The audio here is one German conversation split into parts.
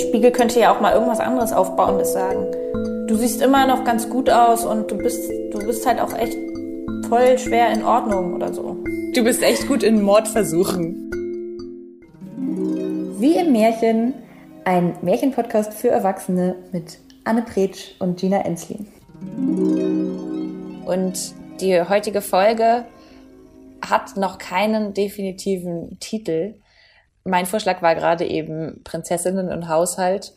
Spiegel könnte ja auch mal irgendwas anderes Aufbauendes sagen. Du siehst immer noch ganz gut aus und du bist, du bist halt auch echt voll schwer in Ordnung oder so. Du bist echt gut in Mordversuchen. Wie im Märchen, ein Märchenpodcast für Erwachsene mit Anne Pretsch und Gina Enslin. Und die heutige Folge hat noch keinen definitiven Titel. Mein Vorschlag war gerade eben Prinzessinnen und Haushalt.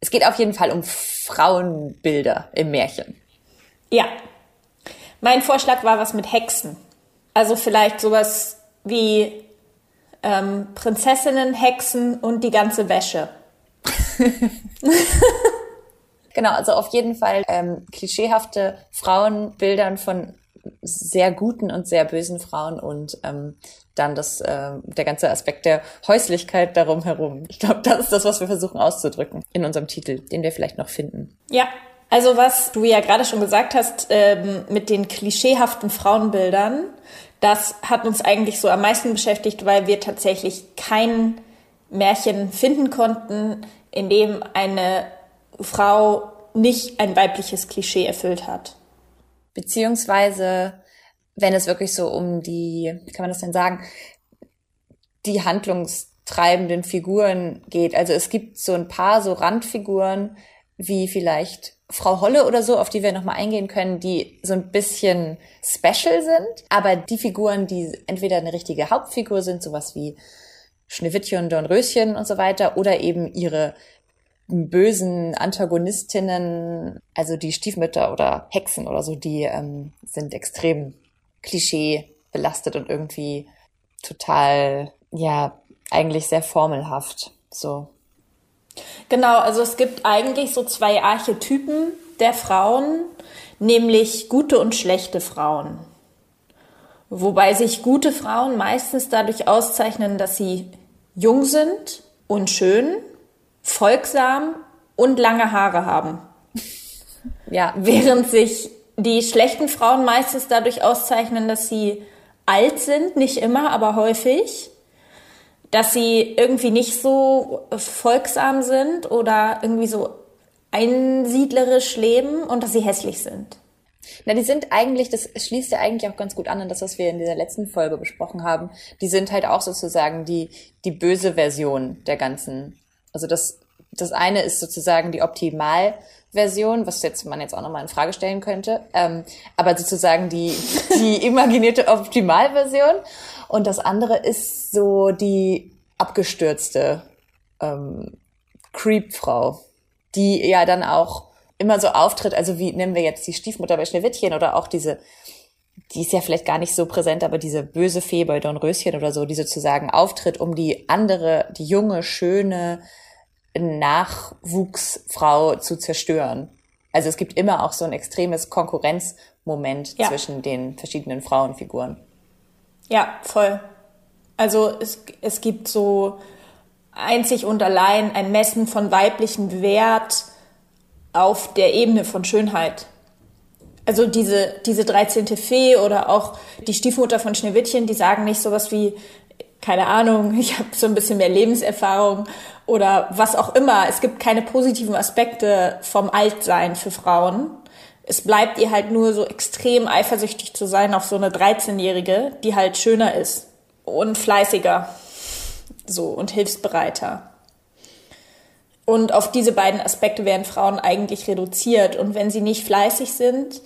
Es geht auf jeden Fall um Frauenbilder im Märchen. Ja. Mein Vorschlag war was mit Hexen. Also vielleicht sowas wie ähm, Prinzessinnen, Hexen und die ganze Wäsche. genau, also auf jeden Fall ähm, klischeehafte Frauenbildern von sehr guten und sehr bösen Frauen und ähm, dann das, äh, der ganze Aspekt der Häuslichkeit darum herum. Ich glaube, das ist das, was wir versuchen auszudrücken in unserem Titel, den wir vielleicht noch finden. Ja, also was du ja gerade schon gesagt hast ähm, mit den klischeehaften Frauenbildern, das hat uns eigentlich so am meisten beschäftigt, weil wir tatsächlich kein Märchen finden konnten, in dem eine Frau nicht ein weibliches Klischee erfüllt hat. Beziehungsweise, wenn es wirklich so um die, wie kann man das denn sagen, die handlungstreibenden Figuren geht. Also es gibt so ein paar so Randfiguren, wie vielleicht Frau Holle oder so, auf die wir nochmal eingehen können, die so ein bisschen special sind. Aber die Figuren, die entweder eine richtige Hauptfigur sind, sowas wie Schneewittchen, Dornröschen und so weiter, oder eben ihre bösen Antagonistinnen, also die Stiefmütter oder Hexen oder so, die ähm, sind extrem Klischee belastet und irgendwie total, ja, eigentlich sehr formelhaft. So. Genau, also es gibt eigentlich so zwei Archetypen der Frauen, nämlich gute und schlechte Frauen. Wobei sich gute Frauen meistens dadurch auszeichnen, dass sie jung sind und schön folgsam und lange Haare haben. Ja. Während sich die schlechten Frauen meistens dadurch auszeichnen, dass sie alt sind, nicht immer, aber häufig, dass sie irgendwie nicht so folgsam sind oder irgendwie so einsiedlerisch leben und dass sie hässlich sind. Na, die sind eigentlich, das schließt ja eigentlich auch ganz gut an an das, was wir in dieser letzten Folge besprochen haben. Die sind halt auch sozusagen die, die böse Version der ganzen also das, das eine ist sozusagen die Optimalversion, was jetzt man jetzt auch nochmal in Frage stellen könnte, ähm, aber sozusagen die, die imaginierte Optimalversion. Und das andere ist so die abgestürzte ähm, Creep-Frau, die ja dann auch immer so auftritt, also wie nennen wir jetzt die Stiefmutter bei Schneewittchen oder auch diese, die ist ja vielleicht gar nicht so präsent, aber diese böse Fee bei Dornröschen oder so, die sozusagen auftritt, um die andere, die junge, schöne, Nachwuchsfrau zu zerstören. Also es gibt immer auch so ein extremes Konkurrenzmoment ja. zwischen den verschiedenen Frauenfiguren. Ja, voll. Also es, es gibt so einzig und allein ein Messen von weiblichem Wert auf der Ebene von Schönheit. Also diese, diese 13. Fee oder auch die Stiefmutter von Schneewittchen, die sagen nicht sowas wie, keine Ahnung, ich habe so ein bisschen mehr Lebenserfahrung oder was auch immer. Es gibt keine positiven Aspekte vom Altsein für Frauen. Es bleibt ihr halt nur so extrem eifersüchtig zu sein auf so eine 13-Jährige, die halt schöner ist und fleißiger so und hilfsbereiter. Und auf diese beiden Aspekte werden Frauen eigentlich reduziert. Und wenn sie nicht fleißig sind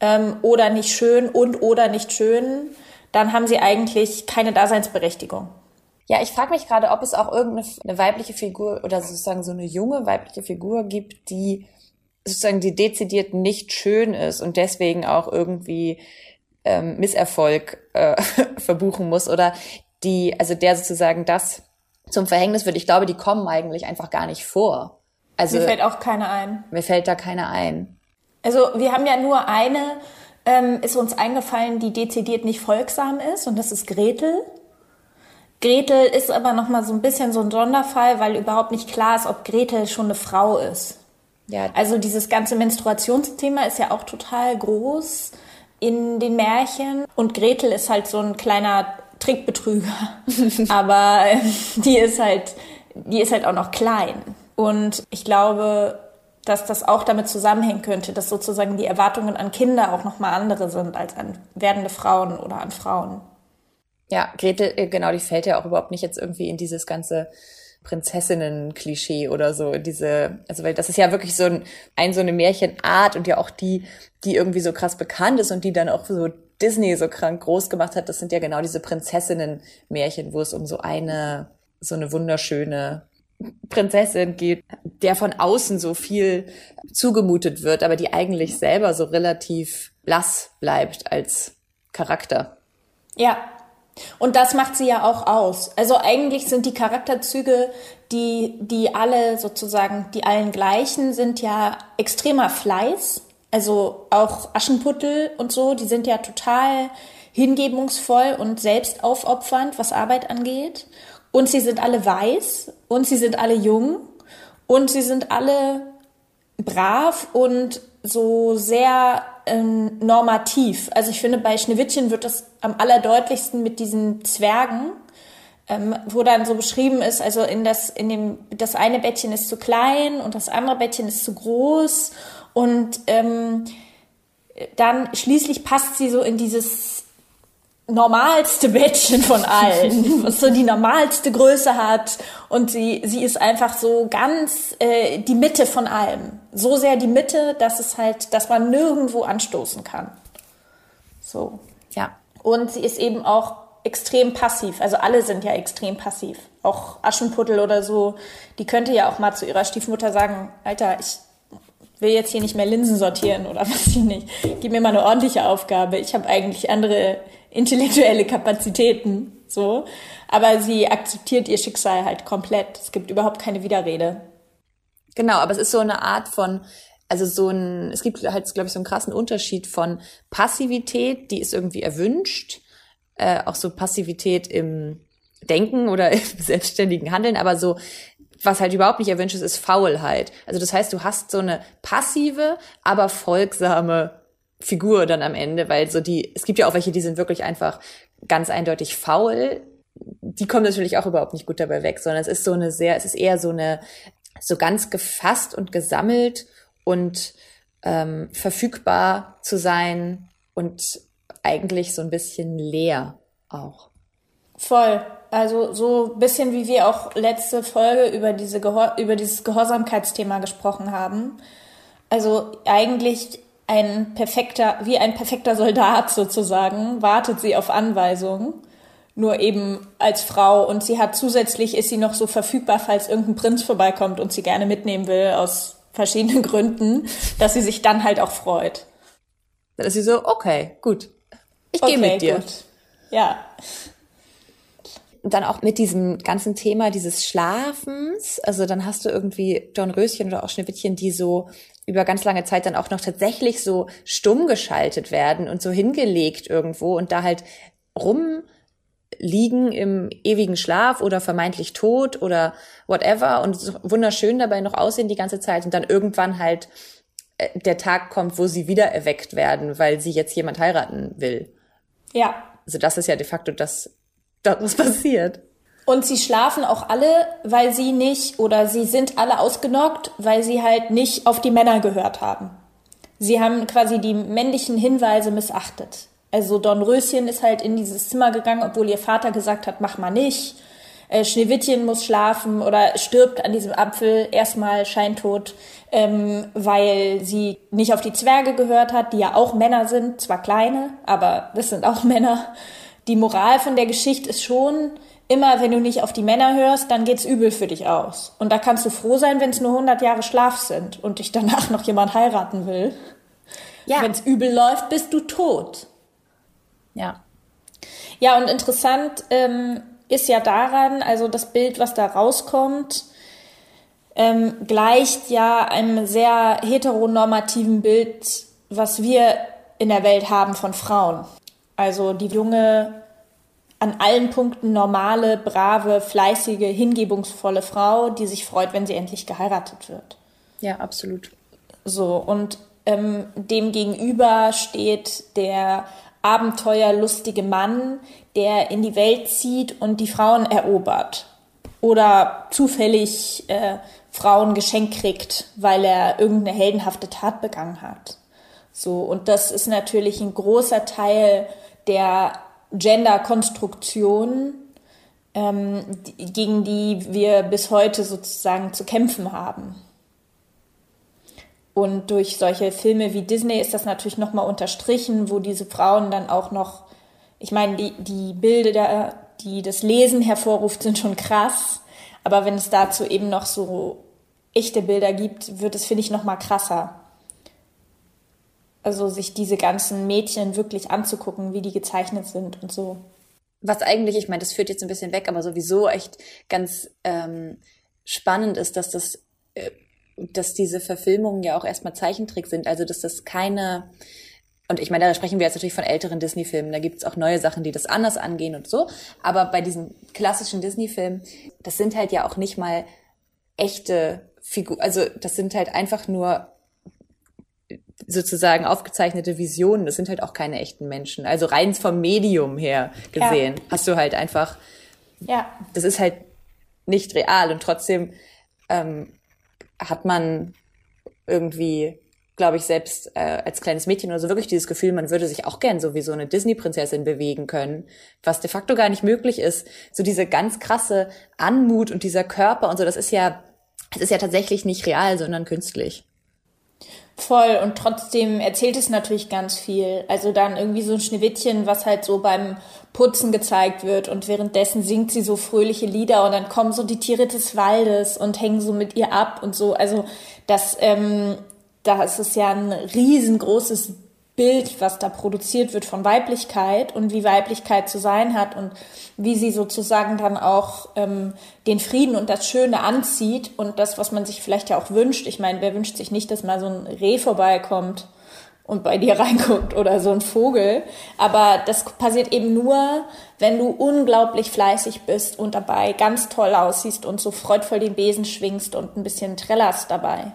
ähm, oder nicht schön und oder nicht schön, dann haben sie eigentlich keine Daseinsberechtigung. Ja, ich frage mich gerade, ob es auch irgendeine weibliche Figur oder sozusagen so eine junge weibliche Figur gibt, die sozusagen die dezidiert nicht schön ist und deswegen auch irgendwie ähm, Misserfolg äh, verbuchen muss oder die, also der sozusagen das zum Verhängnis wird. Ich glaube, die kommen eigentlich einfach gar nicht vor. Also mir fällt auch keine ein. Mir fällt da keine ein. Also wir haben ja nur eine ähm, ist uns eingefallen, die dezidiert nicht folgsam ist und das ist Gretel. Gretel ist aber noch mal so ein bisschen so ein Sonderfall, weil überhaupt nicht klar ist, ob Gretel schon eine Frau ist. Ja. Also dieses ganze Menstruationsthema ist ja auch total groß in den Märchen und Gretel ist halt so ein kleiner Trickbetrüger, aber die ist halt die ist halt auch noch klein Und ich glaube, dass das auch damit zusammenhängen könnte, dass sozusagen die Erwartungen an Kinder auch nochmal andere sind als an werdende Frauen oder an Frauen. Ja, Gretel, äh, genau, die fällt ja auch überhaupt nicht jetzt irgendwie in dieses ganze Prinzessinnen-Klischee oder so, diese, also weil das ist ja wirklich so ein, ein so eine Märchenart und ja auch die, die irgendwie so krass bekannt ist und die dann auch so Disney so krank groß gemacht hat, das sind ja genau diese Prinzessinnen-Märchen, wo es um so eine, so eine wunderschöne Prinzessin geht, der von außen so viel zugemutet wird, aber die eigentlich selber so relativ blass bleibt als Charakter. Ja, und das macht sie ja auch aus. Also eigentlich sind die Charakterzüge, die, die alle sozusagen, die allen gleichen, sind ja extremer Fleiß. Also auch Aschenputtel und so, die sind ja total hingebungsvoll und selbstaufopfernd, was Arbeit angeht. Und sie sind alle weiß und sie sind alle jung und sie sind alle brav und so sehr ähm, normativ. Also ich finde, bei Schneewittchen wird das am allerdeutlichsten mit diesen Zwergen, ähm, wo dann so beschrieben ist, also in das, in dem, das eine Bettchen ist zu klein und das andere Bettchen ist zu groß und ähm, dann schließlich passt sie so in dieses normalste Bettchen von allen, was so die normalste Größe hat und sie, sie ist einfach so ganz äh, die Mitte von allem. So sehr die Mitte, dass es halt, dass man nirgendwo anstoßen kann. So. Ja. Und sie ist eben auch extrem passiv. Also alle sind ja extrem passiv. Auch Aschenputtel oder so, die könnte ja auch mal zu ihrer Stiefmutter sagen, Alter, ich will jetzt hier nicht mehr Linsen sortieren oder was ich nicht. Gib mir mal eine ordentliche Aufgabe. Ich habe eigentlich andere intellektuelle Kapazitäten, so. Aber sie akzeptiert ihr Schicksal halt komplett. Es gibt überhaupt keine Widerrede. Genau, aber es ist so eine Art von, also so ein, es gibt halt, glaube ich, so einen krassen Unterschied von Passivität, die ist irgendwie erwünscht, äh, auch so Passivität im Denken oder im selbstständigen Handeln, aber so, was halt überhaupt nicht erwünscht ist, ist Faulheit. Also das heißt, du hast so eine passive, aber folgsame Figur dann am Ende, weil so die, es gibt ja auch welche, die sind wirklich einfach ganz eindeutig faul. Die kommen natürlich auch überhaupt nicht gut dabei weg, sondern es ist so eine sehr, es ist eher so eine, so ganz gefasst und gesammelt und ähm, verfügbar zu sein und eigentlich so ein bisschen leer auch. Voll. Also so bisschen wie wir auch letzte Folge über diese Gehor über dieses Gehorsamkeitsthema gesprochen haben. Also eigentlich ein perfekter, wie ein perfekter Soldat sozusagen, wartet sie auf Anweisungen. Nur eben als Frau und sie hat zusätzlich ist sie noch so verfügbar, falls irgendein Prinz vorbeikommt und sie gerne mitnehmen will aus verschiedenen Gründen, dass sie sich dann halt auch freut. Dann ist sie so, okay, gut. Ich gehe okay, mit dir. Gut. Ja. Und dann auch mit diesem ganzen Thema dieses Schlafens. Also dann hast du irgendwie Dornröschen oder auch Schneewittchen, die so über ganz lange Zeit dann auch noch tatsächlich so stumm geschaltet werden und so hingelegt irgendwo und da halt rumliegen im ewigen Schlaf oder vermeintlich tot oder whatever und so wunderschön dabei noch aussehen die ganze Zeit und dann irgendwann halt äh, der Tag kommt, wo sie wieder erweckt werden, weil sie jetzt jemand heiraten will. Ja. Also das ist ja de facto das, das was passiert. Und sie schlafen auch alle, weil sie nicht, oder sie sind alle ausgenockt, weil sie halt nicht auf die Männer gehört haben. Sie haben quasi die männlichen Hinweise missachtet. Also Dornröschen ist halt in dieses Zimmer gegangen, obwohl ihr Vater gesagt hat, mach mal nicht. Äh, Schneewittchen muss schlafen oder stirbt an diesem Apfel erstmal scheintot, ähm, weil sie nicht auf die Zwerge gehört hat, die ja auch Männer sind, zwar kleine, aber das sind auch Männer. Die Moral von der Geschichte ist schon, immer wenn du nicht auf die Männer hörst, dann geht's übel für dich aus. Und da kannst du froh sein, wenn es nur 100 Jahre Schlaf sind und dich danach noch jemand heiraten will. Ja. Wenn es übel läuft, bist du tot. Ja. Ja, und interessant ähm, ist ja daran, also das Bild, was da rauskommt, ähm, gleicht ja einem sehr heteronormativen Bild, was wir in der Welt haben von Frauen. Also die junge an allen Punkten normale, brave, fleißige, hingebungsvolle Frau, die sich freut, wenn sie endlich geheiratet wird. Ja, absolut. So, und ähm, dem gegenüber steht der abenteuerlustige Mann, der in die Welt zieht und die Frauen erobert. oder zufällig äh, Frauen geschenkt kriegt, weil er irgendeine heldenhafte Tat begangen hat. So, und das ist natürlich ein großer Teil der Gender-Konstruktion, ähm, gegen die wir bis heute sozusagen zu kämpfen haben. Und durch solche Filme wie Disney ist das natürlich nochmal unterstrichen, wo diese Frauen dann auch noch, ich meine, die, die Bilder, die das Lesen hervorruft, sind schon krass. Aber wenn es dazu eben noch so echte Bilder gibt, wird es, finde ich, nochmal krasser. Also sich diese ganzen Mädchen wirklich anzugucken, wie die gezeichnet sind und so. Was eigentlich, ich meine, das führt jetzt ein bisschen weg, aber sowieso echt ganz ähm, spannend ist, dass das, äh, dass diese Verfilmungen ja auch erstmal Zeichentrick sind. Also dass das keine und ich meine, da sprechen wir jetzt natürlich von älteren Disney-Filmen. Da gibt's auch neue Sachen, die das anders angehen und so. Aber bei diesen klassischen Disney-Filmen, das sind halt ja auch nicht mal echte Figuren. Also das sind halt einfach nur sozusagen aufgezeichnete Visionen. Das sind halt auch keine echten Menschen. Also rein vom Medium her gesehen ja. hast du halt einfach, ja, das ist halt nicht real und trotzdem ähm, hat man irgendwie, glaube ich, selbst äh, als kleines Mädchen oder so wirklich dieses Gefühl, man würde sich auch gern so wie so eine Disney-Prinzessin bewegen können, was de facto gar nicht möglich ist. So diese ganz krasse Anmut und dieser Körper und so, das ist ja, es ist ja tatsächlich nicht real, sondern künstlich. Voll und trotzdem erzählt es natürlich ganz viel. Also dann irgendwie so ein Schneewittchen, was halt so beim Putzen gezeigt wird und währenddessen singt sie so fröhliche Lieder und dann kommen so die Tiere des Waldes und hängen so mit ihr ab und so. Also das, ähm, da ist ja ein riesengroßes Bild, was da produziert wird von Weiblichkeit und wie Weiblichkeit zu sein hat und wie sie sozusagen dann auch ähm, den Frieden und das Schöne anzieht und das, was man sich vielleicht ja auch wünscht. Ich meine, wer wünscht sich nicht, dass mal so ein Reh vorbeikommt und bei dir reinguckt oder so ein Vogel. Aber das passiert eben nur, wenn du unglaublich fleißig bist und dabei ganz toll aussiehst und so freudvoll den Besen schwingst und ein bisschen trällerst dabei.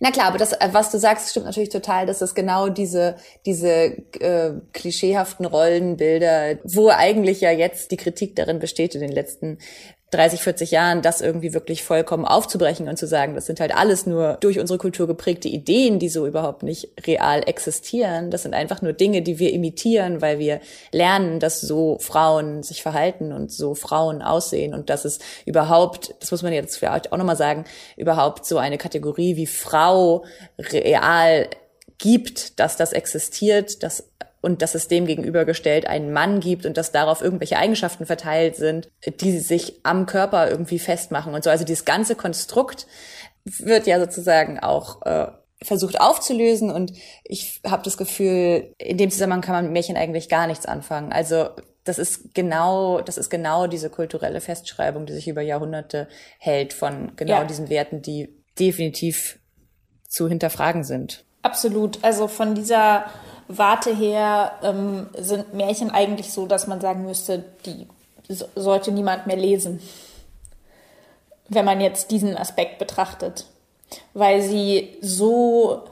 Na klar, aber das, äh, was du sagst, stimmt natürlich total, dass das genau diese, diese äh, klischeehaften Rollenbilder, wo eigentlich ja jetzt die Kritik darin besteht in den letzten 30, 40 Jahren, das irgendwie wirklich vollkommen aufzubrechen und zu sagen, das sind halt alles nur durch unsere Kultur geprägte Ideen, die so überhaupt nicht real existieren. Das sind einfach nur Dinge, die wir imitieren, weil wir lernen, dass so Frauen sich verhalten und so Frauen aussehen und dass es überhaupt, das muss man jetzt vielleicht auch nochmal sagen, überhaupt so eine Kategorie wie Frau real gibt, dass das existiert, dass und dass es dem gegenübergestellt einen Mann gibt und dass darauf irgendwelche Eigenschaften verteilt sind, die sich am Körper irgendwie festmachen und so. Also dieses ganze Konstrukt wird ja sozusagen auch äh, versucht aufzulösen und ich habe das Gefühl, in dem Zusammenhang kann man mit Märchen eigentlich gar nichts anfangen. Also das ist genau, das ist genau diese kulturelle Festschreibung, die sich über Jahrhunderte hält von genau ja. diesen Werten, die definitiv zu hinterfragen sind. Absolut. Also von dieser Warte her ähm, sind Märchen eigentlich so, dass man sagen müsste, die sollte niemand mehr lesen, wenn man jetzt diesen Aspekt betrachtet, weil sie so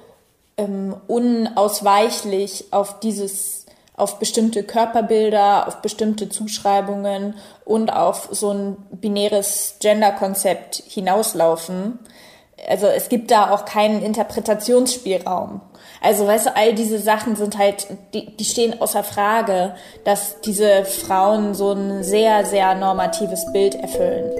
ähm, unausweichlich auf dieses auf bestimmte Körperbilder, auf bestimmte Zuschreibungen und auf so ein binäres Gender-Konzept hinauslaufen. Also es gibt da auch keinen Interpretationsspielraum. Also, weißt du, all diese Sachen sind halt, die, die stehen außer Frage, dass diese Frauen so ein sehr, sehr normatives Bild erfüllen.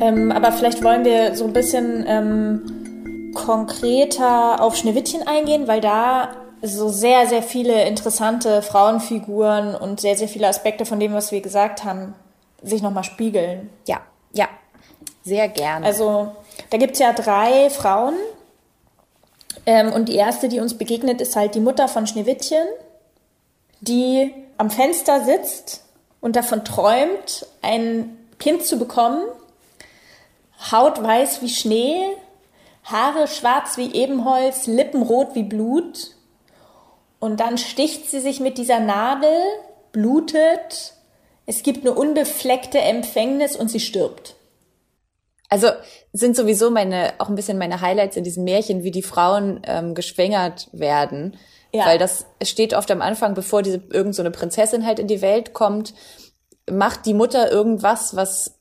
Ähm, aber vielleicht wollen wir so ein bisschen ähm, konkreter auf Schneewittchen eingehen, weil da so sehr, sehr viele interessante Frauenfiguren und sehr, sehr viele Aspekte von dem, was wir gesagt haben, sich nochmal spiegeln. Ja, ja, sehr gerne. Also da gibt es ja drei Frauen. Ähm, und die erste, die uns begegnet, ist halt die Mutter von Schneewittchen, die am Fenster sitzt und davon träumt, ein Kind zu bekommen. Haut weiß wie Schnee, Haare schwarz wie Ebenholz, Lippen rot wie Blut. Und dann sticht sie sich mit dieser Nadel, blutet, es gibt eine unbefleckte Empfängnis und sie stirbt. Also sind sowieso meine, auch ein bisschen meine Highlights in diesen Märchen, wie die Frauen ähm, geschwängert werden. Ja. Weil das steht oft am Anfang, bevor diese irgend so eine Prinzessin halt in die Welt kommt, macht die Mutter irgendwas, was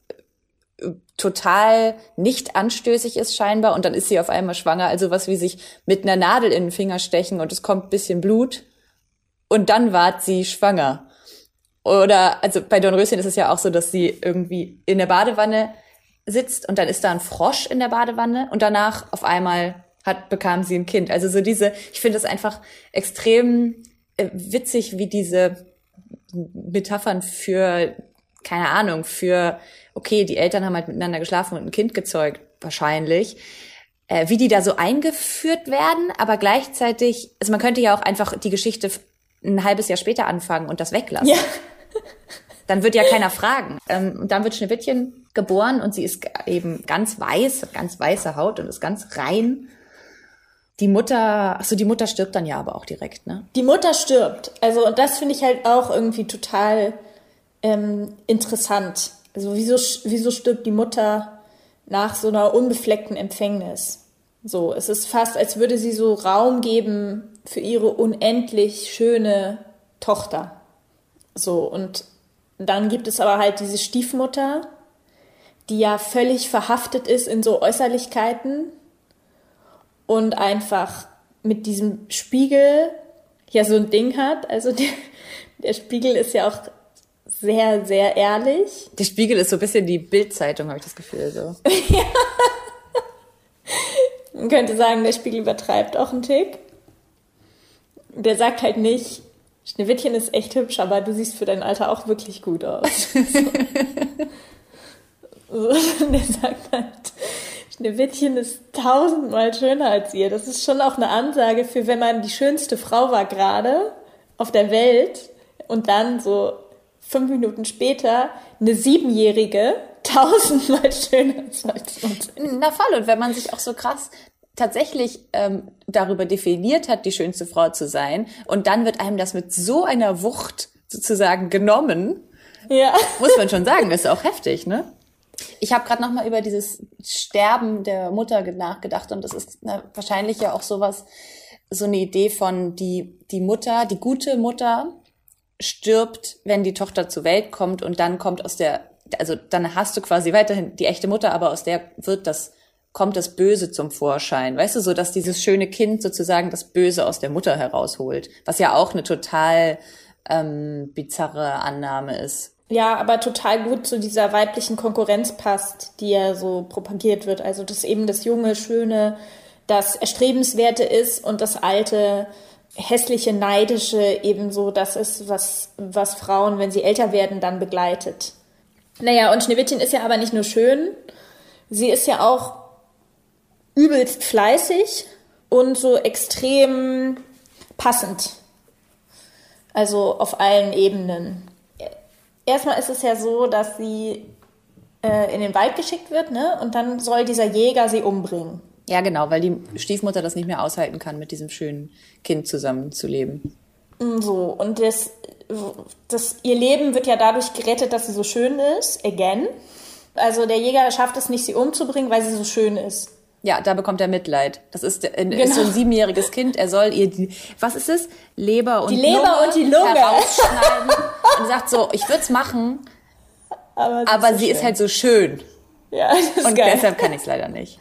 äh, total nicht anstößig ist scheinbar und dann ist sie auf einmal schwanger. Also was wie sich mit einer Nadel in den Finger stechen und es kommt bisschen Blut und dann ward sie schwanger. Oder, also bei Dornröschen ist es ja auch so, dass sie irgendwie in der Badewanne sitzt und dann ist da ein Frosch in der Badewanne und danach auf einmal hat, bekam sie ein Kind. Also so diese, ich finde es einfach extrem äh, witzig, wie diese Metaphern für, keine Ahnung, für, okay, die Eltern haben halt miteinander geschlafen und ein Kind gezeugt, wahrscheinlich, äh, wie die da so eingeführt werden, aber gleichzeitig, also man könnte ja auch einfach die Geschichte ein halbes Jahr später anfangen und das weglassen. Ja. Dann wird ja keiner fragen. Ähm, und dann wird Schneewittchen geboren und sie ist eben ganz weiß, hat ganz weiße Haut und ist ganz rein. Die Mutter, ach so, die Mutter stirbt dann ja aber auch direkt, ne? Die Mutter stirbt. Also, und das finde ich halt auch irgendwie total ähm, interessant. Also, wieso, wieso stirbt die Mutter nach so einer unbefleckten Empfängnis? So, es ist fast, als würde sie so Raum geben für ihre unendlich schöne Tochter. So, und dann gibt es aber halt diese Stiefmutter, die ja völlig verhaftet ist in so Äußerlichkeiten und einfach mit diesem Spiegel ja so ein Ding hat. Also der, der Spiegel ist ja auch sehr, sehr ehrlich. Der Spiegel ist so ein bisschen die Bildzeitung, habe ich das Gefühl. So. ja. Man könnte sagen, der Spiegel übertreibt auch einen Tick. Der sagt halt nicht, Schneewittchen ist echt hübsch, aber du siehst für dein Alter auch wirklich gut aus. so. der sagt halt, Schneewittchen ist tausendmal schöner als ihr. Das ist schon auch eine Ansage für, wenn man die schönste Frau war gerade auf der Welt und dann so fünf Minuten später eine Siebenjährige tausendmal schöner ist als uns. Na voll, und wenn man sich auch so krass tatsächlich ähm, darüber definiert hat, die schönste Frau zu sein, und dann wird einem das mit so einer Wucht sozusagen genommen, ja. muss man schon sagen, ist auch heftig, ne? Ich habe gerade noch mal über dieses Sterben der Mutter nachgedacht und das ist na, wahrscheinlich ja auch sowas, so eine Idee von die die Mutter, die gute Mutter stirbt, wenn die Tochter zur Welt kommt und dann kommt aus der, also dann hast du quasi weiterhin die echte Mutter, aber aus der wird das kommt das Böse zum Vorschein. Weißt du, so dass dieses schöne Kind sozusagen das Böse aus der Mutter herausholt, was ja auch eine total ähm, bizarre Annahme ist. Ja, aber total gut zu dieser weiblichen Konkurrenz passt, die ja so propagiert wird. Also dass eben das junge, schöne, das erstrebenswerte ist und das alte, hässliche, neidische eben so das ist, was, was Frauen, wenn sie älter werden, dann begleitet. Naja, und Schneewittchen ist ja aber nicht nur schön, sie ist ja auch übelst fleißig und so extrem passend. Also auf allen Ebenen. Erstmal ist es ja so, dass sie äh, in den Wald geschickt wird, ne? Und dann soll dieser Jäger sie umbringen. Ja, genau, weil die Stiefmutter das nicht mehr aushalten kann, mit diesem schönen Kind zusammenzuleben. Mm, so, und das, das, ihr Leben wird ja dadurch gerettet, dass sie so schön ist, again. Also der Jäger schafft es nicht, sie umzubringen, weil sie so schön ist. Ja, da bekommt er Mitleid. Das ist, genau. ist so ein siebenjähriges Kind. Er soll ihr die, was ist es? Leber und die Leber Lunge und die Lunge herausschneiden und sagt so, ich würde es machen, aber, sie, aber ist, so sie ist, halt so schön. Ja, das ist Und geil. deshalb kann ich es leider nicht.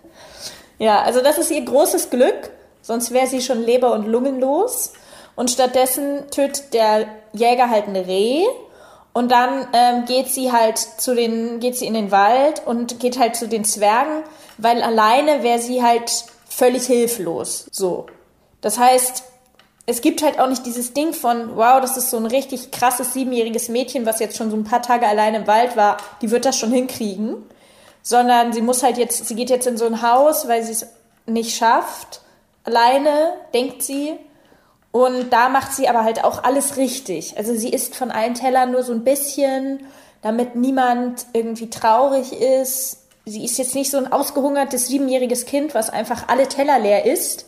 Ja, also das ist ihr großes Glück. Sonst wäre sie schon Leber und Lungen los. Und stattdessen tötet der Jäger halt ein Reh. Und dann ähm, geht sie halt zu den, geht sie in den Wald und geht halt zu den Zwergen weil alleine wäre sie halt völlig hilflos. So. Das heißt, es gibt halt auch nicht dieses Ding von, wow, das ist so ein richtig krasses siebenjähriges Mädchen, was jetzt schon so ein paar Tage alleine im Wald war, die wird das schon hinkriegen. Sondern sie muss halt jetzt, sie geht jetzt in so ein Haus, weil sie es nicht schafft. Alleine, denkt sie. Und da macht sie aber halt auch alles richtig. Also sie isst von allen Tellern nur so ein bisschen, damit niemand irgendwie traurig ist sie ist jetzt nicht so ein ausgehungertes siebenjähriges Kind, was einfach alle Teller leer isst,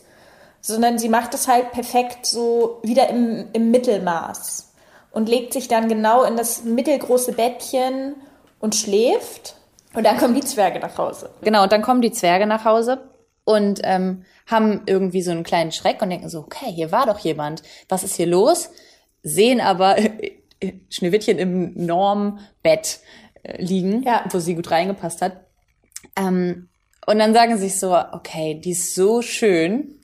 sondern sie macht es halt perfekt so wieder im, im Mittelmaß und legt sich dann genau in das mittelgroße Bettchen und schläft. Und dann kommen die Zwerge nach Hause. Genau, und dann kommen die Zwerge nach Hause. und ähm, haben irgendwie so einen kleinen Schreck und denken so, okay, hier war doch jemand, was ist hier los? Sehen aber Schneewittchen im Normbett äh, liegen, ja. wo sie gut reingepasst hat. Ähm, und dann sagen sie sich so, okay, die ist so schön,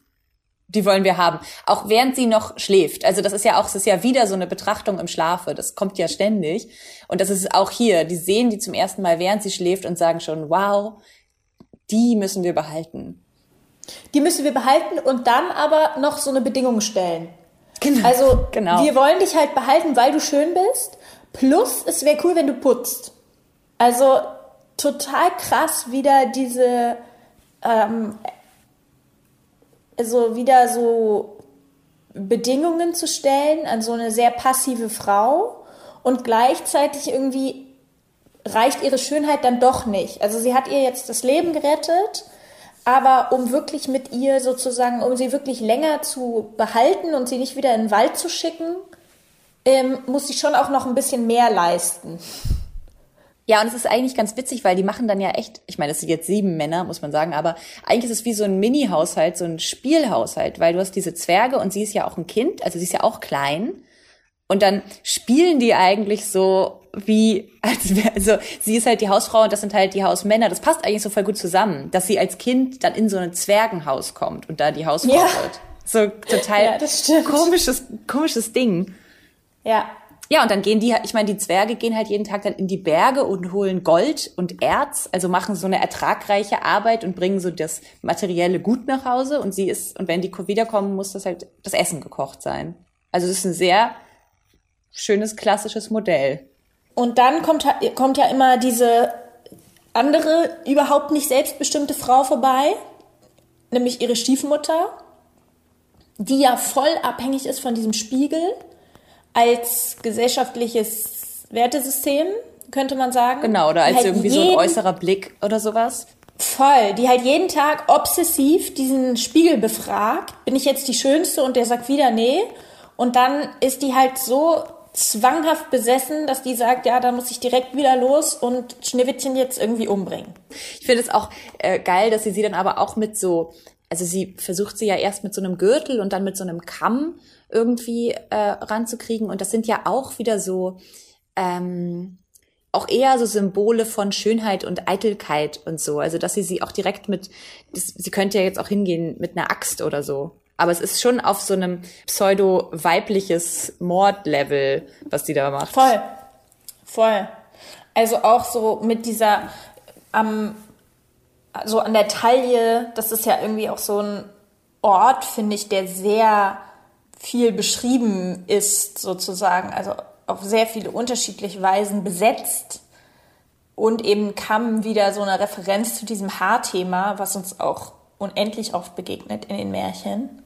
die wollen wir haben. Auch während sie noch schläft. Also das ist ja auch, es ist ja wieder so eine Betrachtung im Schlafe. Das kommt ja ständig. Und das ist auch hier. Die sehen die zum ersten Mal, während sie schläft und sagen schon, wow, die müssen wir behalten. Die müssen wir behalten und dann aber noch so eine Bedingung stellen. Genau. Also genau. wir wollen dich halt behalten, weil du schön bist. Plus, es wäre cool, wenn du putzt. Also total krass wieder diese, ähm, also wieder so Bedingungen zu stellen an so eine sehr passive Frau und gleichzeitig irgendwie reicht ihre Schönheit dann doch nicht. Also sie hat ihr jetzt das Leben gerettet, aber um wirklich mit ihr sozusagen, um sie wirklich länger zu behalten und sie nicht wieder in den Wald zu schicken, ähm, muss sie schon auch noch ein bisschen mehr leisten. Ja, und es ist eigentlich ganz witzig, weil die machen dann ja echt, ich meine, es sind jetzt sieben Männer, muss man sagen, aber eigentlich ist es wie so ein Mini-Haushalt, so ein Spielhaushalt, weil du hast diese Zwerge und sie ist ja auch ein Kind, also sie ist ja auch klein. Und dann spielen die eigentlich so wie, als wär, also sie ist halt die Hausfrau und das sind halt die Hausmänner. Das passt eigentlich so voll gut zusammen, dass sie als Kind dann in so ein Zwergenhaus kommt und da die Hausfrau ja. wird. So total ja, komisches, komisches Ding. Ja. Ja, und dann gehen die, ich meine, die Zwerge gehen halt jeden Tag dann in die Berge und holen Gold und Erz, also machen so eine ertragreiche Arbeit und bringen so das materielle Gut nach Hause. Und sie ist, und wenn die wiederkommen, muss das halt das Essen gekocht sein. Also das ist ein sehr schönes klassisches Modell. Und dann kommt, kommt ja immer diese andere, überhaupt nicht selbstbestimmte Frau vorbei, nämlich ihre Stiefmutter, die ja voll abhängig ist von diesem Spiegel als gesellschaftliches Wertesystem, könnte man sagen. Genau, oder als halt irgendwie so ein äußerer Blick oder sowas. Voll, die halt jeden Tag obsessiv diesen Spiegel befragt, bin ich jetzt die Schönste und der sagt wieder nee. Und dann ist die halt so zwanghaft besessen, dass die sagt, ja, da muss ich direkt wieder los und Schneewittchen jetzt irgendwie umbringen. Ich finde es auch äh, geil, dass sie sie dann aber auch mit so, also sie versucht sie ja erst mit so einem Gürtel und dann mit so einem Kamm irgendwie äh, ranzukriegen und das sind ja auch wieder so ähm, auch eher so Symbole von Schönheit und Eitelkeit und so. Also dass sie sie auch direkt mit, das, sie könnte ja jetzt auch hingehen mit einer Axt oder so. Aber es ist schon auf so einem pseudo-weibliches Mordlevel, was die da macht. Voll. Voll. Also auch so mit dieser am so an der Taille, das ist ja irgendwie auch so ein Ort, finde ich, der sehr viel beschrieben ist, sozusagen, also auf sehr viele unterschiedliche Weisen besetzt. Und eben kam wieder so eine Referenz zu diesem Haarthema, was uns auch unendlich oft begegnet in den Märchen.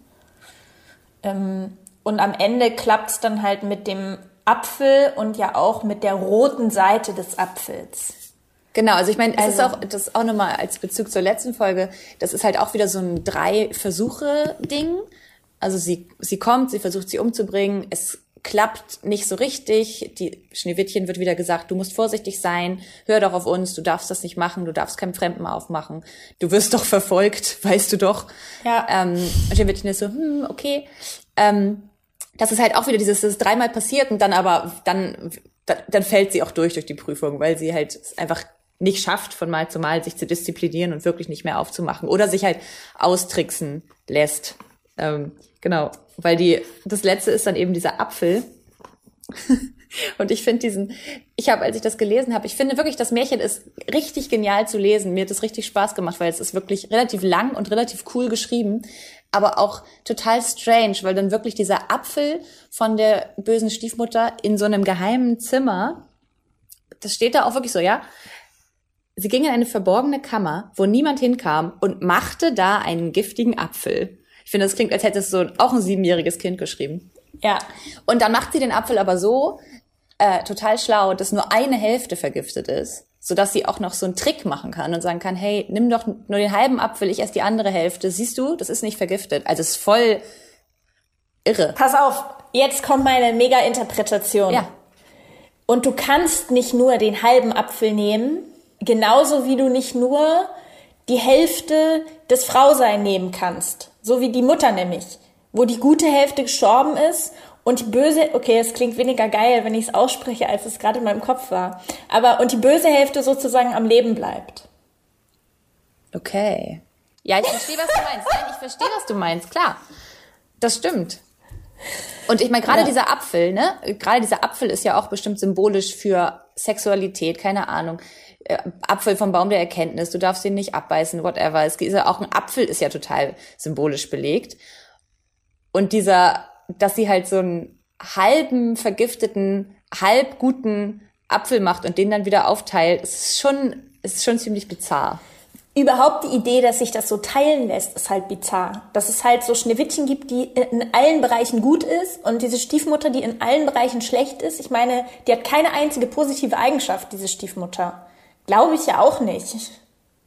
Ähm, und am Ende klappt es dann halt mit dem Apfel und ja auch mit der roten Seite des Apfels. Genau, also ich meine, es also, ist auch, das ist auch nochmal als Bezug zur letzten Folge, das ist halt auch wieder so ein Drei-Versuche-Ding. Also sie, sie kommt, sie versucht sie umzubringen, es klappt nicht so richtig. Die Schneewittchen wird wieder gesagt, du musst vorsichtig sein, hör doch auf uns, du darfst das nicht machen, du darfst keinen Fremden aufmachen, du wirst doch verfolgt, weißt du doch. Ja. Ähm, Schneewittchen ist so, hm, okay. Ähm, das ist halt auch wieder dieses, das ist dreimal passiert und dann aber, dann, dann fällt sie auch durch durch die Prüfung, weil sie halt einfach nicht schafft, von Mal zu Mal sich zu disziplinieren und wirklich nicht mehr aufzumachen oder sich halt austricksen lässt. Ähm, genau, weil die, das letzte ist dann eben dieser Apfel. und ich finde diesen, ich habe, als ich das gelesen habe, ich finde wirklich, das Märchen ist richtig genial zu lesen. Mir hat es richtig Spaß gemacht, weil es ist wirklich relativ lang und relativ cool geschrieben, aber auch total strange, weil dann wirklich dieser Apfel von der bösen Stiefmutter in so einem geheimen Zimmer, das steht da auch wirklich so, ja. Sie ging in eine verborgene Kammer, wo niemand hinkam und machte da einen giftigen Apfel. Ich finde, das klingt, als hätte es so auch ein siebenjähriges Kind geschrieben. Ja. Und dann macht sie den Apfel aber so äh, total schlau, dass nur eine Hälfte vergiftet ist, sodass sie auch noch so einen Trick machen kann und sagen kann, hey, nimm doch nur den halben Apfel, ich esse die andere Hälfte. Siehst du, das ist nicht vergiftet. Also es ist voll irre. Pass auf, jetzt kommt meine Mega-Interpretation. Ja. Und du kannst nicht nur den halben Apfel nehmen, genauso wie du nicht nur die Hälfte des Frausein nehmen kannst. So wie die Mutter nämlich. Wo die gute Hälfte gestorben ist und die böse, okay, es klingt weniger geil, wenn ich es ausspreche, als es gerade in meinem Kopf war. Aber und die böse Hälfte sozusagen am Leben bleibt. Okay. Ja, ich verstehe, was du meinst. Nein, ich verstehe, was du meinst, klar. Das stimmt. Und ich meine, gerade ja. dieser Apfel, ne? Gerade dieser Apfel ist ja auch bestimmt symbolisch für Sexualität, keine Ahnung. Äh, Apfel vom Baum der Erkenntnis, du darfst ihn nicht abbeißen, whatever. Es ist ja auch ein Apfel ist ja total symbolisch belegt. Und dieser, dass sie halt so einen halben vergifteten, halb guten Apfel macht und den dann wieder aufteilt, ist schon, ist schon ziemlich bizarr überhaupt die Idee, dass sich das so teilen lässt, ist halt bizarr. Dass es halt so Schneewittchen gibt, die in allen Bereichen gut ist und diese Stiefmutter, die in allen Bereichen schlecht ist. Ich meine, die hat keine einzige positive Eigenschaft, diese Stiefmutter. Glaube ich ja auch nicht.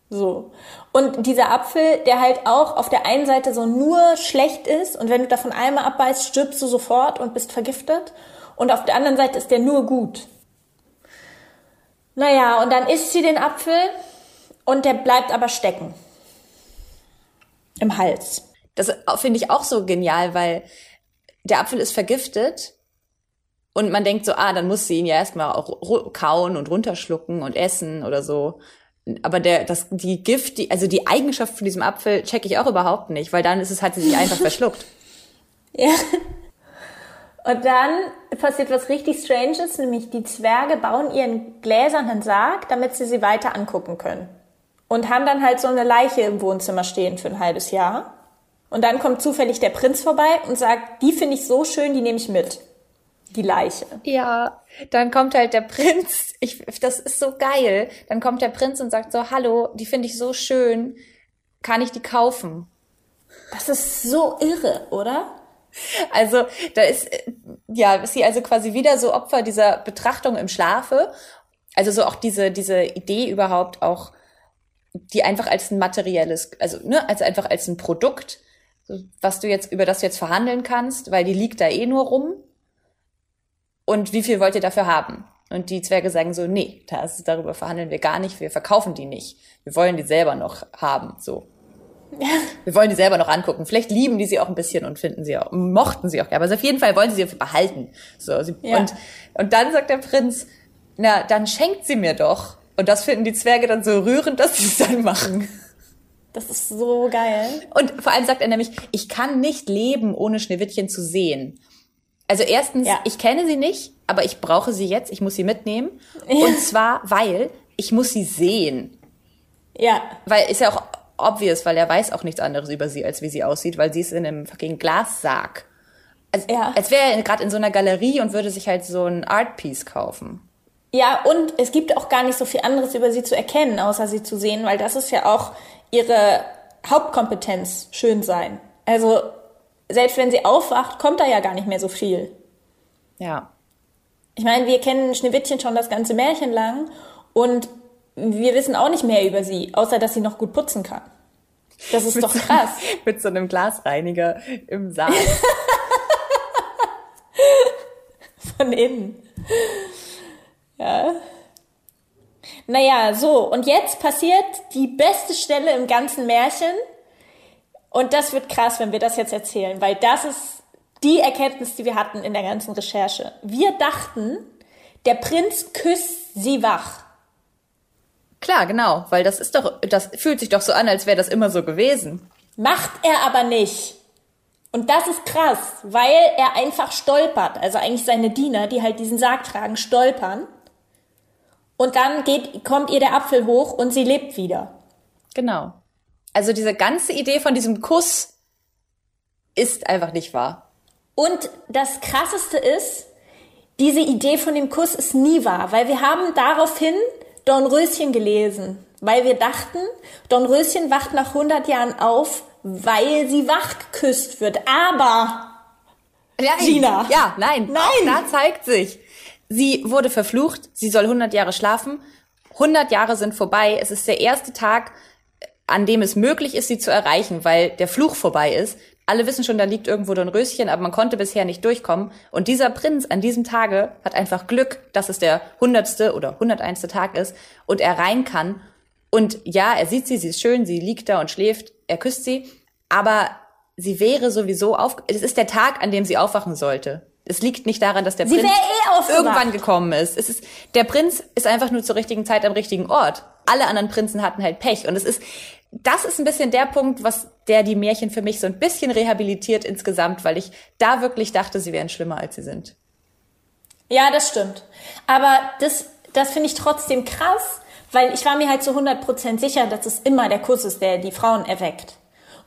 So. Und dieser Apfel, der halt auch auf der einen Seite so nur schlecht ist und wenn du davon einmal abbeißt, stirbst du sofort und bist vergiftet. Und auf der anderen Seite ist der nur gut. Naja, und dann isst sie den Apfel und der bleibt aber stecken. Im Hals. Das finde ich auch so genial, weil der Apfel ist vergiftet und man denkt so, ah, dann muss sie ihn ja erstmal auch kauen und runterschlucken und essen oder so. Aber der, das, die Gift, die, also die Eigenschaft von diesem Apfel checke ich auch überhaupt nicht, weil dann ist es, hat sie sich einfach verschluckt. Ja. Und dann passiert was richtig Stranges, nämlich die Zwerge bauen ihren gläsernen Sarg, damit sie sie weiter angucken können und haben dann halt so eine Leiche im Wohnzimmer stehen für ein halbes Jahr. Und dann kommt zufällig der Prinz vorbei und sagt, die finde ich so schön, die nehme ich mit. Die Leiche. Ja, dann kommt halt der Prinz. Ich, das ist so geil. Dann kommt der Prinz und sagt so, hallo, die finde ich so schön. Kann ich die kaufen? Das ist so irre, oder? Also, da ist, ja, ist sie also quasi wieder so Opfer dieser Betrachtung im Schlafe. Also so auch diese, diese Idee überhaupt auch, die einfach als ein materielles, also ne, als einfach als ein Produkt, was du jetzt, über das du jetzt verhandeln kannst, weil die liegt da eh nur rum. Und wie viel wollt ihr dafür haben? Und die Zwerge sagen so, nee, das, darüber verhandeln wir gar nicht, wir verkaufen die nicht. Wir wollen die selber noch haben, so. Ja. Wir wollen die selber noch angucken. Vielleicht lieben die sie auch ein bisschen und finden sie auch, mochten sie auch. Aber also auf jeden Fall wollen sie sie behalten. So, sie, ja. und, und dann sagt der Prinz, na, dann schenkt sie mir doch. Und das finden die Zwerge dann so rührend, dass sie es dann machen. Das ist so geil. Und vor allem sagt er nämlich, ich kann nicht leben, ohne Schneewittchen zu sehen. Also erstens, ja. ich kenne sie nicht, aber ich brauche sie jetzt, ich muss sie mitnehmen. Ja. Und zwar, weil ich muss sie sehen. Ja. Weil ist ja auch obvious, weil er weiß auch nichts anderes über sie, als wie sie aussieht, weil sie ist in einem fucking Glassarg. Als, ja. als wäre er gerade in so einer Galerie und würde sich halt so ein Artpiece kaufen. Ja, und es gibt auch gar nicht so viel anderes über sie zu erkennen, außer sie zu sehen, weil das ist ja auch ihre Hauptkompetenz, schön sein. Also selbst wenn sie aufwacht, kommt da ja gar nicht mehr so viel. Ja. Ich meine, wir kennen Schneewittchen schon das ganze Märchen lang und wir wissen auch nicht mehr über sie, außer dass sie noch gut putzen kann. Das ist doch krass. mit so einem Glasreiniger im Saal. Von innen. Ja. Naja, so, und jetzt passiert die beste Stelle im ganzen Märchen. Und das wird krass, wenn wir das jetzt erzählen, weil das ist die Erkenntnis, die wir hatten in der ganzen Recherche. Wir dachten, der Prinz küsst sie wach. Klar, genau, weil das ist doch, das fühlt sich doch so an, als wäre das immer so gewesen. Macht er aber nicht. Und das ist krass, weil er einfach stolpert. Also eigentlich seine Diener, die halt diesen Sarg tragen, stolpern. Und dann geht, kommt ihr der Apfel hoch und sie lebt wieder. Genau. Also diese ganze Idee von diesem Kuss ist einfach nicht wahr. Und das Krasseste ist, diese Idee von dem Kuss ist nie wahr, weil wir haben daraufhin Dornröschen gelesen, weil wir dachten, Dornröschen wacht nach 100 Jahren auf, weil sie wach geküsst wird. Aber Nein. Gina. Ja, nein. Nein. Auch da zeigt sich, Sie wurde verflucht, sie soll 100 Jahre schlafen. 100 Jahre sind vorbei. Es ist der erste Tag, an dem es möglich ist, sie zu erreichen, weil der Fluch vorbei ist. Alle wissen schon, da liegt irgendwo ein Röschen, aber man konnte bisher nicht durchkommen. Und dieser Prinz an diesem Tage hat einfach Glück, dass es der hundertste oder hunderteinste Tag ist und er rein kann Und ja, er sieht sie, sie ist schön, sie liegt da und schläft, er küsst sie, aber sie wäre sowieso auf, es ist der Tag, an dem sie aufwachen sollte. Es liegt nicht daran, dass der Sie Prinz eh irgendwann gekommen ist. Es ist. Der Prinz ist einfach nur zur richtigen Zeit am richtigen Ort. Alle anderen Prinzen hatten halt Pech. Und es ist, das ist ein bisschen der Punkt, was der die Märchen für mich so ein bisschen rehabilitiert insgesamt, weil ich da wirklich dachte, sie wären schlimmer, als sie sind. Ja, das stimmt. Aber das, das finde ich trotzdem krass, weil ich war mir halt zu 100% sicher, dass es immer der Kuss ist, der die Frauen erweckt.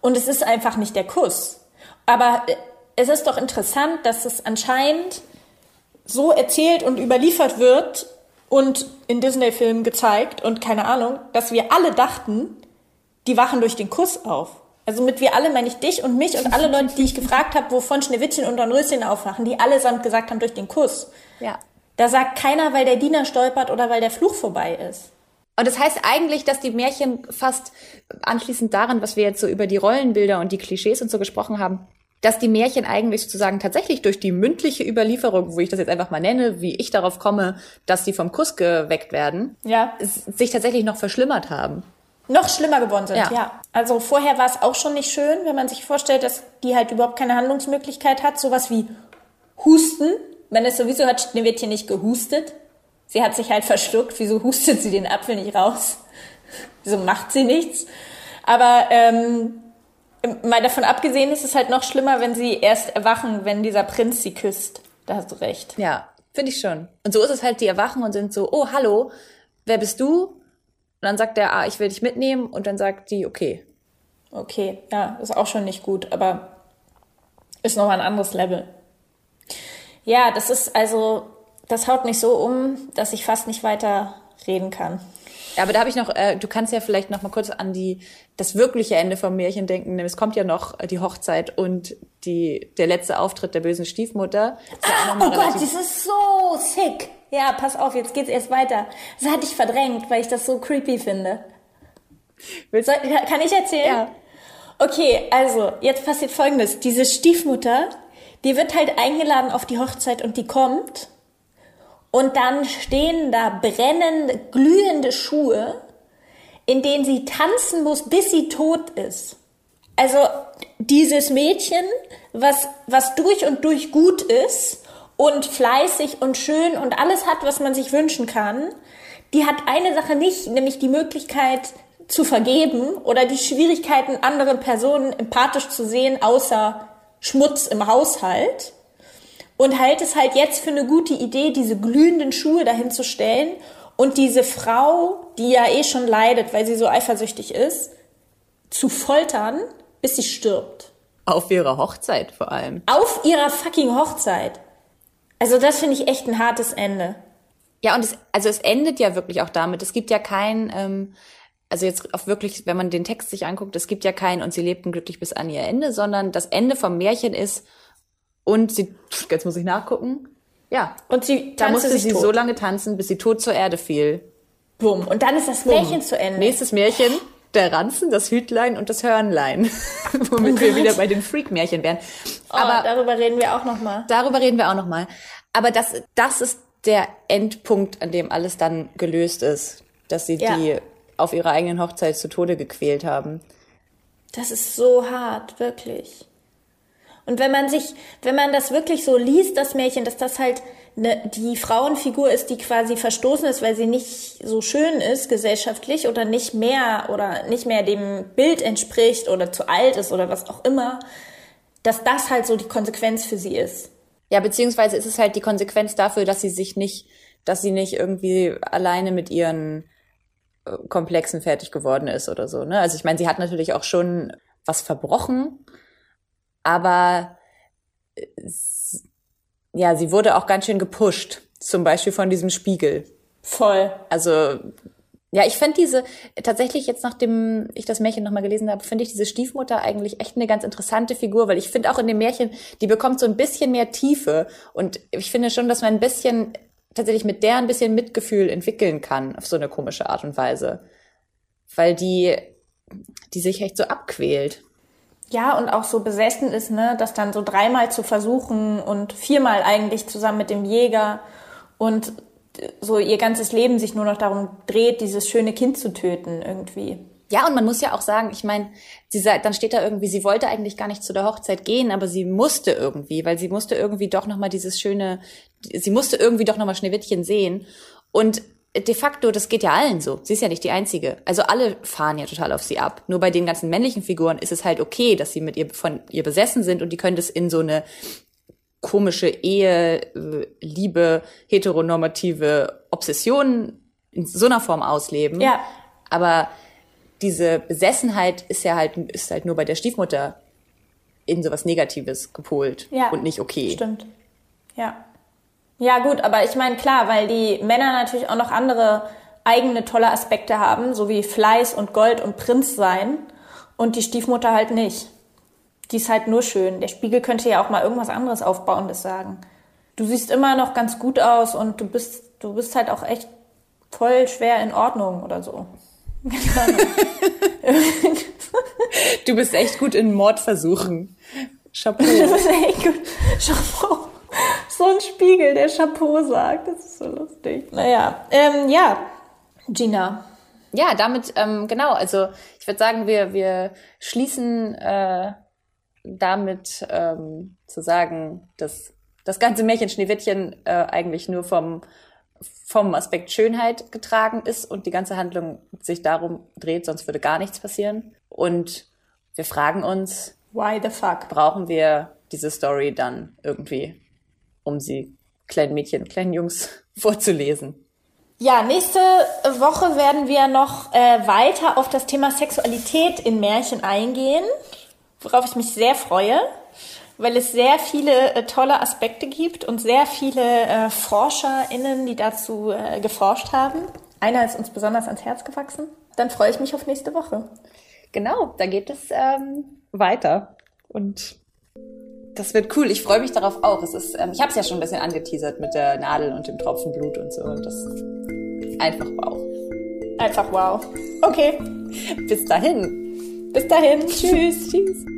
Und es ist einfach nicht der Kuss. Aber äh, es ist doch interessant, dass es anscheinend so erzählt und überliefert wird und in Disney-Filmen gezeigt und keine Ahnung, dass wir alle dachten, die wachen durch den Kuss auf. Also mit wir alle meine ich dich und mich und alle Leute, die ich gefragt habe, wovon Schneewittchen und Dornröschen aufwachen, die allesamt gesagt haben durch den Kuss. Ja. Da sagt keiner, weil der Diener stolpert oder weil der Fluch vorbei ist. Und das heißt eigentlich, dass die Märchen fast anschließend daran, was wir jetzt so über die Rollenbilder und die Klischees und so gesprochen haben, dass die Märchen eigentlich sozusagen tatsächlich durch die mündliche Überlieferung, wo ich das jetzt einfach mal nenne, wie ich darauf komme, dass die vom Kuss geweckt werden, Ja. sich tatsächlich noch verschlimmert haben. Noch schlimmer geworden sind, Ja. ja. Also vorher war es auch schon nicht schön, wenn man sich vorstellt, dass die halt überhaupt keine Handlungsmöglichkeit hat. Sowas wie Husten. Wenn es sowieso hat Schneewittchen nicht gehustet. Sie hat sich halt verschluckt. Wieso hustet sie den Apfel nicht raus? Wieso macht sie nichts? Aber ähm, mal davon abgesehen ist es halt noch schlimmer, wenn sie erst erwachen, wenn dieser Prinz sie küsst. Da hast du recht. Ja, finde ich schon. Und so ist es halt, die erwachen und sind so, oh, hallo, wer bist du? Und dann sagt der, ah, ich will dich mitnehmen. Und dann sagt die, okay. Okay, ja, ist auch schon nicht gut, aber ist nochmal ein anderes Level. Ja, das ist also, das haut mich so um, dass ich fast nicht weiter reden kann. Ja, aber da habe ich noch, äh, du kannst ja vielleicht noch mal kurz an die das wirkliche Ende vom Märchen denken. Es kommt ja noch äh, die Hochzeit und die der letzte Auftritt der bösen Stiefmutter. Mal Oh Gott, das ist so sick. Ja, pass auf, jetzt geht's erst weiter. Das hatte ich verdrängt, weil ich das so creepy finde. Willst- Soll, kann ich erzählen? Ja. Okay, also, jetzt passiert folgendes. Diese Stiefmutter, die wird halt eingeladen auf die Hochzeit und die kommt. Und dann stehen da brennende, glühende Schuhe, in denen sie tanzen muss, bis sie tot ist. Also dieses Mädchen, was, was durch und durch gut ist und fleißig und schön und alles hat, was man sich wünschen kann, die hat eine Sache nicht, nämlich die Möglichkeit zu vergeben oder die Schwierigkeiten, anderen Personen empathisch zu sehen, außer Schmutz im Haushalt. Und hält es halt jetzt für eine gute Idee, diese glühenden Schuhe dahin zu stellen und diese Frau, die ja eh schon leidet, weil sie so eifersüchtig ist, zu foltern, bis sie stirbt. Auf ihrer Hochzeit vor allem. Auf ihrer fucking Hochzeit. Also das finde ich echt ein hartes Ende. Ja, und es, also es endet ja wirklich auch damit. Es gibt ja kein, ähm, also jetzt auch wirklich, wenn man den Text sich anguckt, es gibt ja kein und sie lebten glücklich bis an ihr Ende, sondern das Ende vom Märchen ist und sie, jetzt muss ich nachgucken, ja, Und sie da musste sie tot. so lange tanzen, bis sie tot zur Erde fiel. Bumm. Und dann ist das Märchen zu Ende. Nächstes Märchen, der Ranzen, das Hütlein und das Hörnlein. Womit wir wieder bei den Freak-Märchen wären. Oh, Aber darüber reden wir auch noch mal. darüber reden wir auch noch mal. Aber das, das ist der Endpunkt, an dem alles dann gelöst ist. Dass sie Ja. die auf ihrer eigenen Hochzeit zu Tode gequält haben. Das ist so hart, wirklich. Und wenn man sich, wenn man das wirklich so liest, das Märchen, dass das halt ne, die Frauenfigur ist, die quasi verstoßen ist, weil sie nicht so schön ist gesellschaftlich oder nicht mehr oder nicht mehr dem Bild entspricht oder zu alt ist oder was auch immer, dass das halt so die Konsequenz für sie ist. Ja, beziehungsweise ist es halt die Konsequenz dafür, dass sie sich nicht, dass sie nicht irgendwie alleine mit ihren äh, Komplexen fertig geworden ist oder so. Ne? Also ich meine, sie hat natürlich auch schon was verbrochen, aber äh, ja, sie wurde auch ganz schön gepusht, zum Beispiel von diesem Spiegel. Voll. Also ja, ich fände diese, tatsächlich jetzt nachdem ich das Märchen nochmal gelesen habe, finde ich diese Stiefmutter eigentlich echt eine ganz interessante Figur, weil ich finde auch in dem Märchen, die bekommt so ein bisschen mehr Tiefe und ich finde schon, dass man ein bisschen, tatsächlich mit der ein bisschen Mitgefühl entwickeln kann, auf so eine komische Art und Weise. Weil die, die sich echt so abquält. Ja, und auch so besessen ist, ne, das dann so dreimal zu versuchen und viermal eigentlich zusammen mit dem Jäger und so ihr ganzes Leben sich nur noch darum dreht, dieses schöne Kind zu töten irgendwie. Ja, und man muss ja auch sagen, ich meine, sie sagt, dann steht da irgendwie, sie wollte eigentlich gar nicht zu der Hochzeit gehen, aber sie musste irgendwie, weil sie musste irgendwie doch noch mal dieses schöne, sie musste irgendwie doch noch mal Schneewittchen sehen. Und de facto, das geht ja allen so. Sie ist ja nicht die einzige. Also alle fahren ja total auf sie ab. Nur bei den ganzen männlichen Figuren ist es halt okay, dass sie mit ihr von ihr besessen sind und die können das in so eine komische Ehe, äh, Liebe, heteronormative Obsession in so einer Form ausleben. Ja. Aber diese Besessenheit ist ja halt, ist halt nur bei der Stiefmutter in sowas Negatives gepolt Ja. und nicht okay. Stimmt. Ja. Ja, gut, aber ich meine, klar, weil die Männer natürlich auch noch andere eigene tolle Aspekte haben, so wie Fleiß und Gold und Prinz sein und die Stiefmutter halt nicht. Die ist halt nur schön. Der Spiegel könnte ja auch mal irgendwas anderes Aufbauendes sagen. Du siehst immer noch ganz gut aus und du bist, du bist halt auch echt voll schwer in Ordnung oder so. Du bist echt gut in Mordversuchen. Chapeau. Das ist echt gut. Chapeau. So ein Spiegel, der Chapeau sagt. Das ist so lustig. Naja, ähm, ja. Gina. Ja, damit, ähm, genau, also ich würde sagen, wir, wir schließen äh, damit ähm, zu sagen, dass das ganze Märchen Schneewittchen äh, eigentlich nur vom, vom Aspekt Schönheit getragen ist und die ganze Handlung sich darum dreht, sonst würde gar nichts passieren. Und wir fragen uns, Why the fuck? brauchen wir diese Story dann irgendwie, um sie kleinen Mädchen, kleinen Jungs vorzulesen? Ja, nächste Woche werden wir noch äh, weiter auf das Thema Sexualität in Märchen eingehen, worauf ich mich sehr freue, weil es sehr viele äh, tolle Aspekte gibt und sehr viele äh, ForscherInnen, die dazu äh, geforscht haben. Einer ist uns besonders ans Herz gewachsen. Dann freue ich mich auf nächste Woche. Genau, da geht es ähm, weiter. Und das wird cool. Ich freue mich darauf auch. Es ist, ähm, ich habe es ja schon ein bisschen angeteasert mit der Nadel und dem Tropfen Blut und so. Und das einfach wow. Einfach wow. Okay, Bis dahin. bis dahin. Tschüss. Tschüss.